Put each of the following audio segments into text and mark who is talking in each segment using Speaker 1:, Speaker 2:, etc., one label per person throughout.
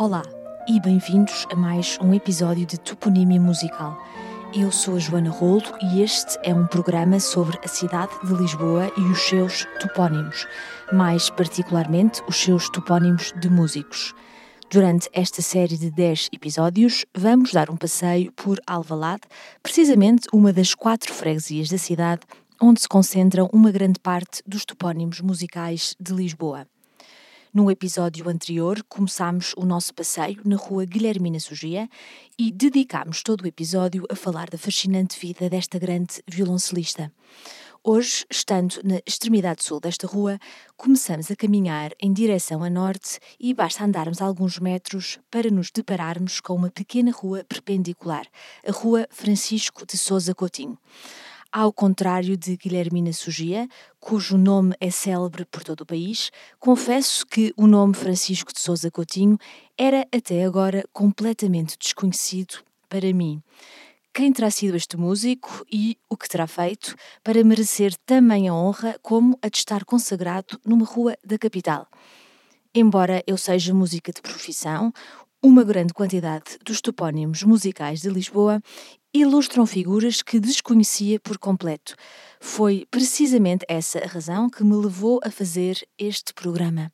Speaker 1: Olá e bem-vindos a mais um episódio de Toponímia Musical. Eu sou a Joana Rolo e este é um programa sobre a cidade de Lisboa e os seus topónimos, mais particularmente os seus topónimos de músicos. Durante esta série de 10 episódios, vamos dar um passeio por Alvalade, precisamente uma das quatro freguesias da cidade onde se concentram uma grande parte dos topónimos musicais de Lisboa. No episódio anterior, começámos o nosso passeio na rua Guilhermina Sugia e dedicámos todo o episódio a falar da fascinante vida desta grande violoncelista. Hoje, estando na extremidade sul desta rua, começamos a caminhar em direção a norte e basta andarmos alguns metros para nos depararmos com uma pequena rua perpendicular, a Rua Francisco de Souza Coutinho. Ao contrário de Guilhermina Sugia, cujo nome é célebre por todo o país, confesso que o nome Francisco de Souza Coutinho era até agora completamente desconhecido para mim. Quem terá sido este músico e o que terá feito para merecer também a honra como a de estar consagrado numa rua da capital? Embora eu seja música de profissão, uma grande quantidade dos topónimos musicais de Lisboa ilustram figuras que desconhecia por completo. Foi precisamente essa a razão que me levou a fazer este programa.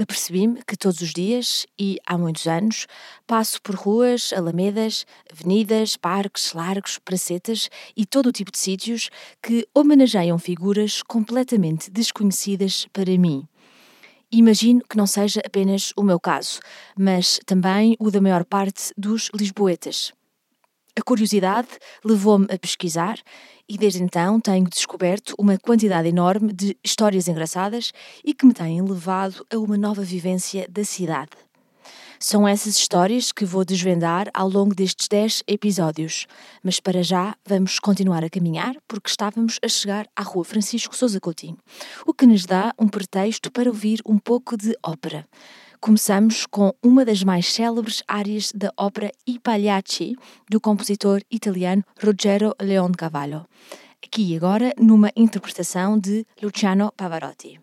Speaker 1: Apercebi-me que todos os dias, e há muitos anos, passo por ruas, alamedas, avenidas, parques, largos, pracetas e todo o tipo de sítios que homenageiam figuras completamente desconhecidas para mim. Imagino que não seja apenas o meu caso, mas também o da maior parte dos lisboetas. A curiosidade levou-me a pesquisar e desde então tenho descoberto uma quantidade enorme de histórias engraçadas e que me têm levado a uma nova vivência da cidade. São essas histórias que vou desvendar ao longo destes 10 episódios, mas para já vamos continuar a caminhar porque estávamos a chegar à Rua Francisco Sousa Coutinho, o que nos dá um pretexto para ouvir um pouco de ópera. Começamos com uma das mais célebres áreas da ópera I Pagliacci, do compositor italiano Ruggero Leoncavallo. Aqui agora numa interpretação de Luciano Pavarotti.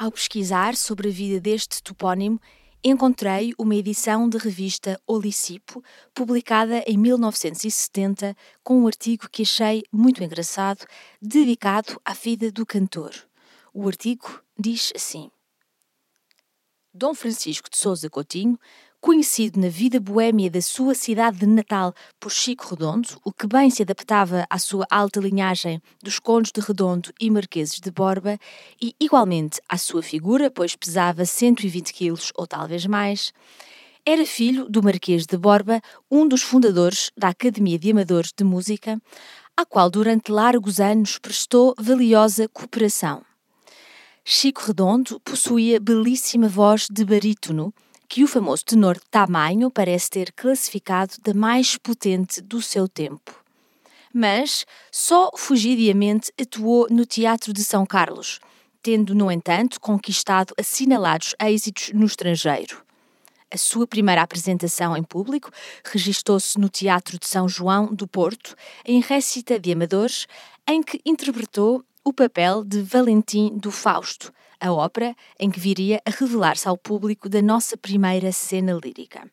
Speaker 1: Ao pesquisar sobre a vida deste topónimo, encontrei uma edição da revista Olicipo, publicada em 1970, com um artigo que achei muito engraçado, dedicado à vida do cantor. O artigo diz assim: Dom Francisco de Souza Coutinho Conhecido na vida boêmia da sua cidade de Natal por Chico Redondo, o que bem se adaptava à sua alta linhagem dos condes de Redondo e marqueses de Borba, e igualmente à sua figura, pois pesava 120 quilos ou talvez mais, era filho do Marquês de Borba, um dos fundadores da Academia de Amadores de Música, à qual durante largos anos prestou valiosa cooperação. Chico Redondo possuía belíssima voz de barítono, que o famoso tenor Tamanho parece ter classificado da mais potente do seu tempo. Mas só fugidiamente atuou no Teatro de São Carlos, tendo, no entanto, conquistado assinalados êxitos no estrangeiro. A sua primeira apresentação em público registou-se no Teatro de São João do Porto, em récita de amadores, em que interpretou o papel de Valentim do Fausto, a ópera em que viria a revelar-se ao público da nossa primeira cena lírica.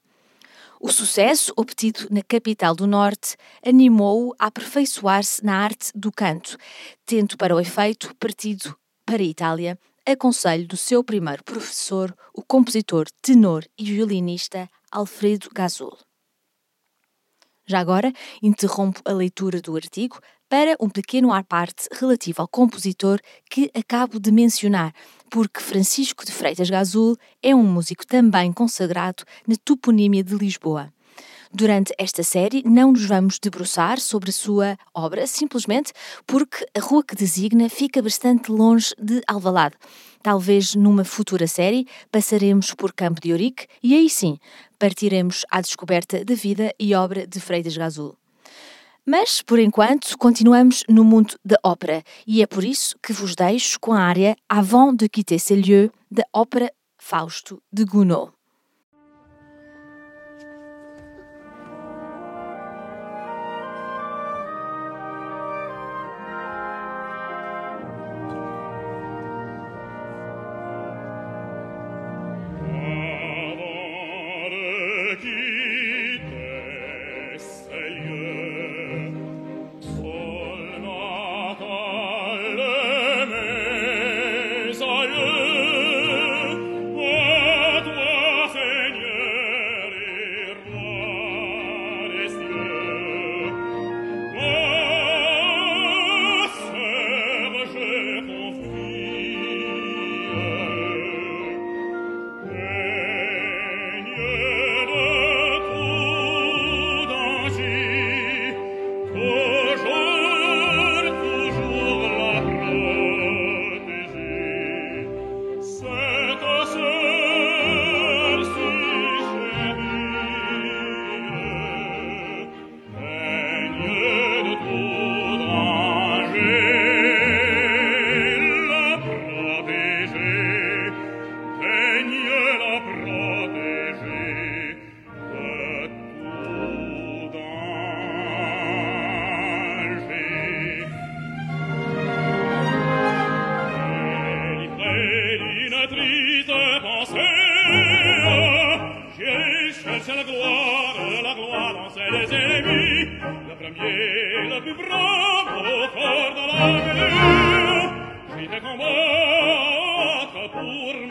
Speaker 1: O sucesso obtido na capital do Norte animou-o a aperfeiçoar-se na arte do canto, tendo para o efeito partido para a Itália a conselho do seu primeiro professor, o compositor, tenor e violinista Alfredo Gazul. Já agora, interrompo a leitura do artigo para um pequeno à parte relativo ao compositor que acabo de mencionar, porque Francisco de Freitas Gazul é um músico também consagrado na toponímia de Lisboa. Durante esta série, não nos vamos debruçar sobre a sua obra, simplesmente porque a rua que designa fica bastante longe de Alvalade. Talvez numa futura série passaremos por Campo de Ourique e aí sim partiremos à descoberta da vida e obra de Freitas Gazul. Mas, por enquanto, continuamos no mundo da ópera e é por isso que vos deixo com a área Avant de quitter ces lieux da ópera Fausto de Gounod.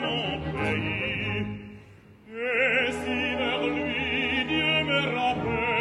Speaker 2: son pays. Et si vers lui Dieu me rappelle,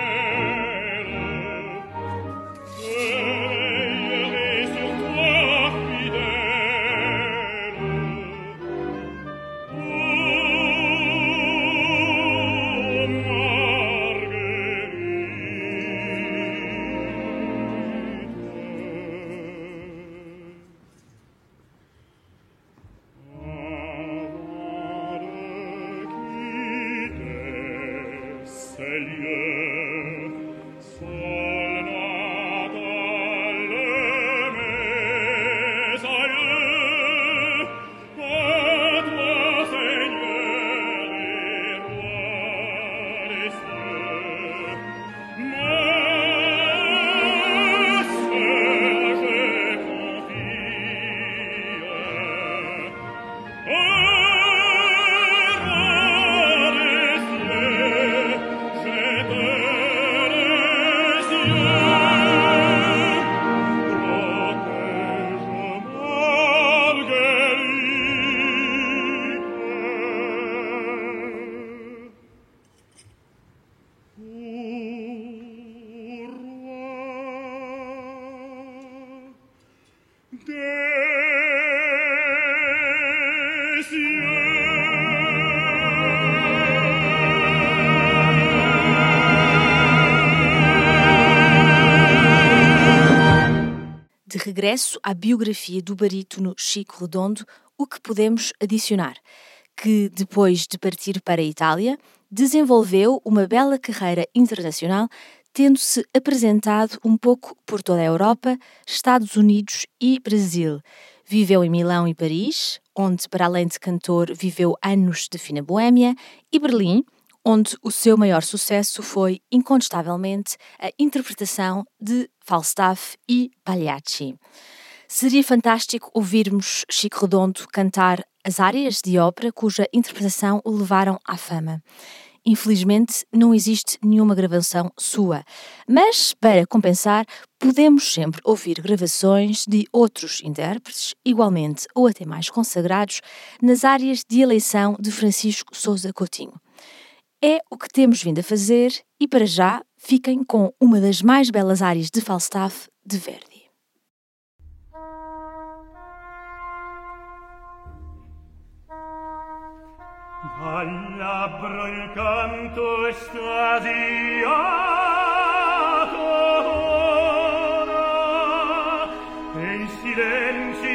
Speaker 1: Regresso à biografia do barítono Chico Redondo, o que podemos adicionar? Que, depois de partir para a Itália, desenvolveu uma bela carreira internacional, tendo-se apresentado um pouco por toda a Europa, Estados Unidos e Brasil. Viveu em Milão e Paris, onde, para além de cantor, viveu anos de fina boêmia, e Berlim, onde o seu maior sucesso foi, incontestavelmente, a interpretação de Falstaff e Pagliacci. Seria fantástico ouvirmos Chico Redondo cantar as áreas de ópera cuja interpretação o levaram à fama. Infelizmente, não existe nenhuma gravação sua, mas, para compensar, podemos sempre ouvir gravações de outros intérpretes, igualmente ou até mais consagrados, nas áreas de eleição de Francisco Souza Coutinho. É o que temos vindo a fazer e, para já, fiquem com uma das mais belas áreas de Falstaff de Verdi.
Speaker 2: Il canto estasiato e in silenzi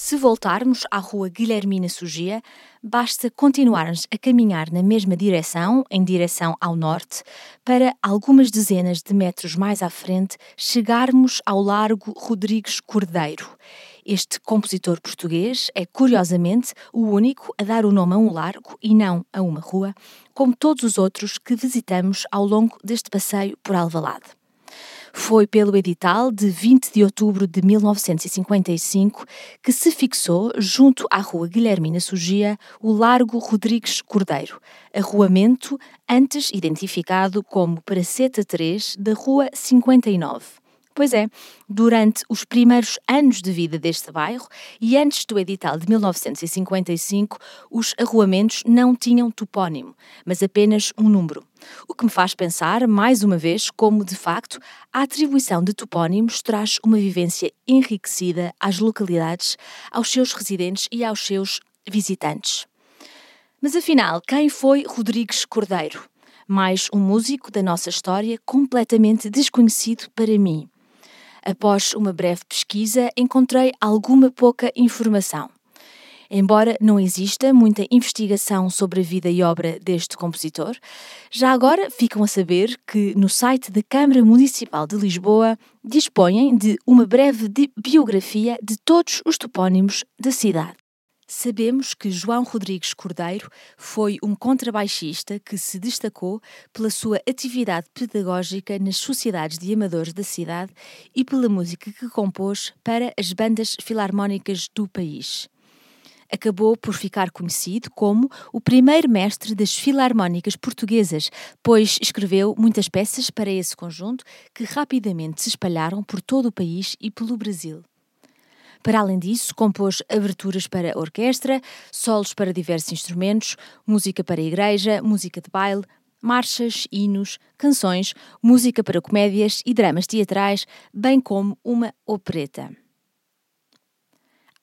Speaker 1: Se voltarmos à rua Guilhermina Sugia, basta continuarmos a caminhar na mesma direção, em direção ao norte, para algumas dezenas de metros mais à frente chegarmos ao Largo Rodrigues Cordeiro. Este compositor português é, curiosamente, o único a dar o nome a um largo e não a uma rua, como todos os outros que visitamos ao longo deste passeio por Alvalade. Foi pelo edital de 20 de outubro de 1955 que se fixou, junto à Rua Guilhermina Sugia, o Largo Rodrigues Cordeiro, arruamento antes identificado como Praceta 3 da Rua 59. Pois é, durante os primeiros anos de vida deste bairro e antes do edital de 1955, os arruamentos não tinham topónimo, mas apenas um número. O que me faz pensar, mais uma vez, como de facto a atribuição de topónimos traz uma vivência enriquecida às localidades, aos seus residentes e aos seus visitantes. Mas afinal, quem foi Rodrigues Cordeiro? Mais um músico da nossa história completamente desconhecido para mim. Após uma breve pesquisa, encontrei alguma pouca informação. Embora não exista muita investigação sobre a vida e obra deste compositor, já agora ficam a saber que no site da Câmara Municipal de Lisboa dispõem de uma breve biografia de todos os topónimos da cidade. Sabemos que João Rodrigues Cordeiro foi um contrabaixista que se destacou pela sua atividade pedagógica nas sociedades de amadores da cidade e pela música que compôs para as bandas filarmónicas do país. Acabou por ficar conhecido como o primeiro mestre das filarmónicas portuguesas, pois escreveu muitas peças para esse conjunto que rapidamente se espalharam por todo o país e pelo Brasil. Para além disso, compôs aberturas para orquestra, solos para diversos instrumentos, música para igreja, música de baile, marchas, hinos, canções, música para comédias e dramas teatrais, bem como uma opereta.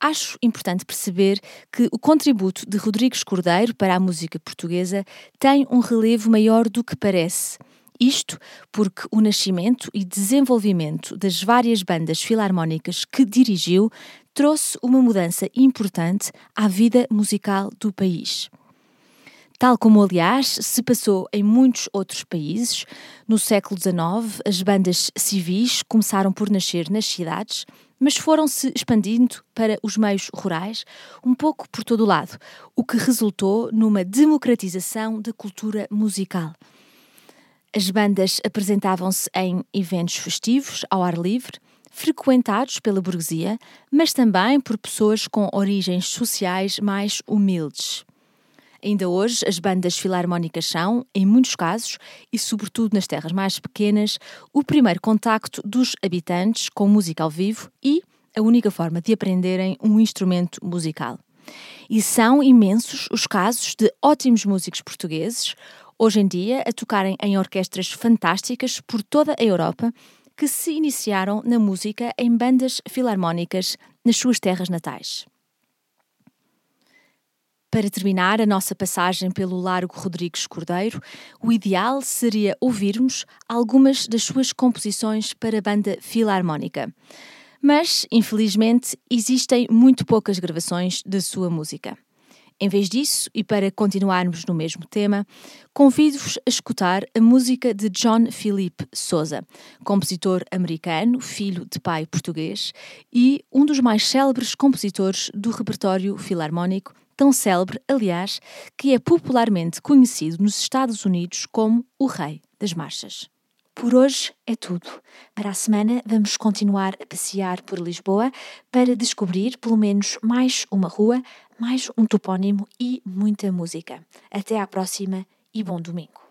Speaker 1: Acho importante perceber que o contributo de Rodrigues Cordeiro para a música portuguesa tem um relevo maior do que parece. Isto porque o nascimento e desenvolvimento das várias bandas filarmónicas que dirigiu trouxe uma mudança importante à vida musical do país. Tal como, aliás, se passou em muitos outros países, no século XIX as bandas civis começaram por nascer nas cidades, mas foram-se expandindo para os meios rurais, um pouco por todo o lado, o que resultou numa democratização da cultura musical. As bandas apresentavam-se em eventos festivos, ao ar livre, frequentados pela burguesia, mas também por pessoas com origens sociais mais humildes. Ainda hoje, as bandas filarmónicas são, em muitos casos, e sobretudo nas terras mais pequenas, o primeiro contacto dos habitantes com música ao vivo e a única forma de aprenderem um instrumento musical. E são imensos os casos de ótimos músicos portugueses, hoje em dia a tocarem em orquestras fantásticas por toda a Europa, que se iniciaram na música em bandas filarmónicas nas suas terras natais. Para terminar a nossa passagem pelo Largo Rodrigues Cordeiro, o ideal seria ouvirmos algumas das suas composições para a banda filarmónica. Mas, infelizmente, existem muito poucas gravações da sua música. Em vez disso, e para continuarmos no mesmo tema, convido-vos a escutar a música de John Philip Sousa, compositor americano, filho de pai português e um dos mais célebres compositores do repertório filarmónico, tão célebre, aliás, que é popularmente conhecido nos Estados Unidos como o Rei das Marchas. Por hoje é tudo. Para a semana vamos continuar a passear por Lisboa para descobrir pelo menos mais uma rua, mais um topónimo e muita música. Até à próxima e bom domingo.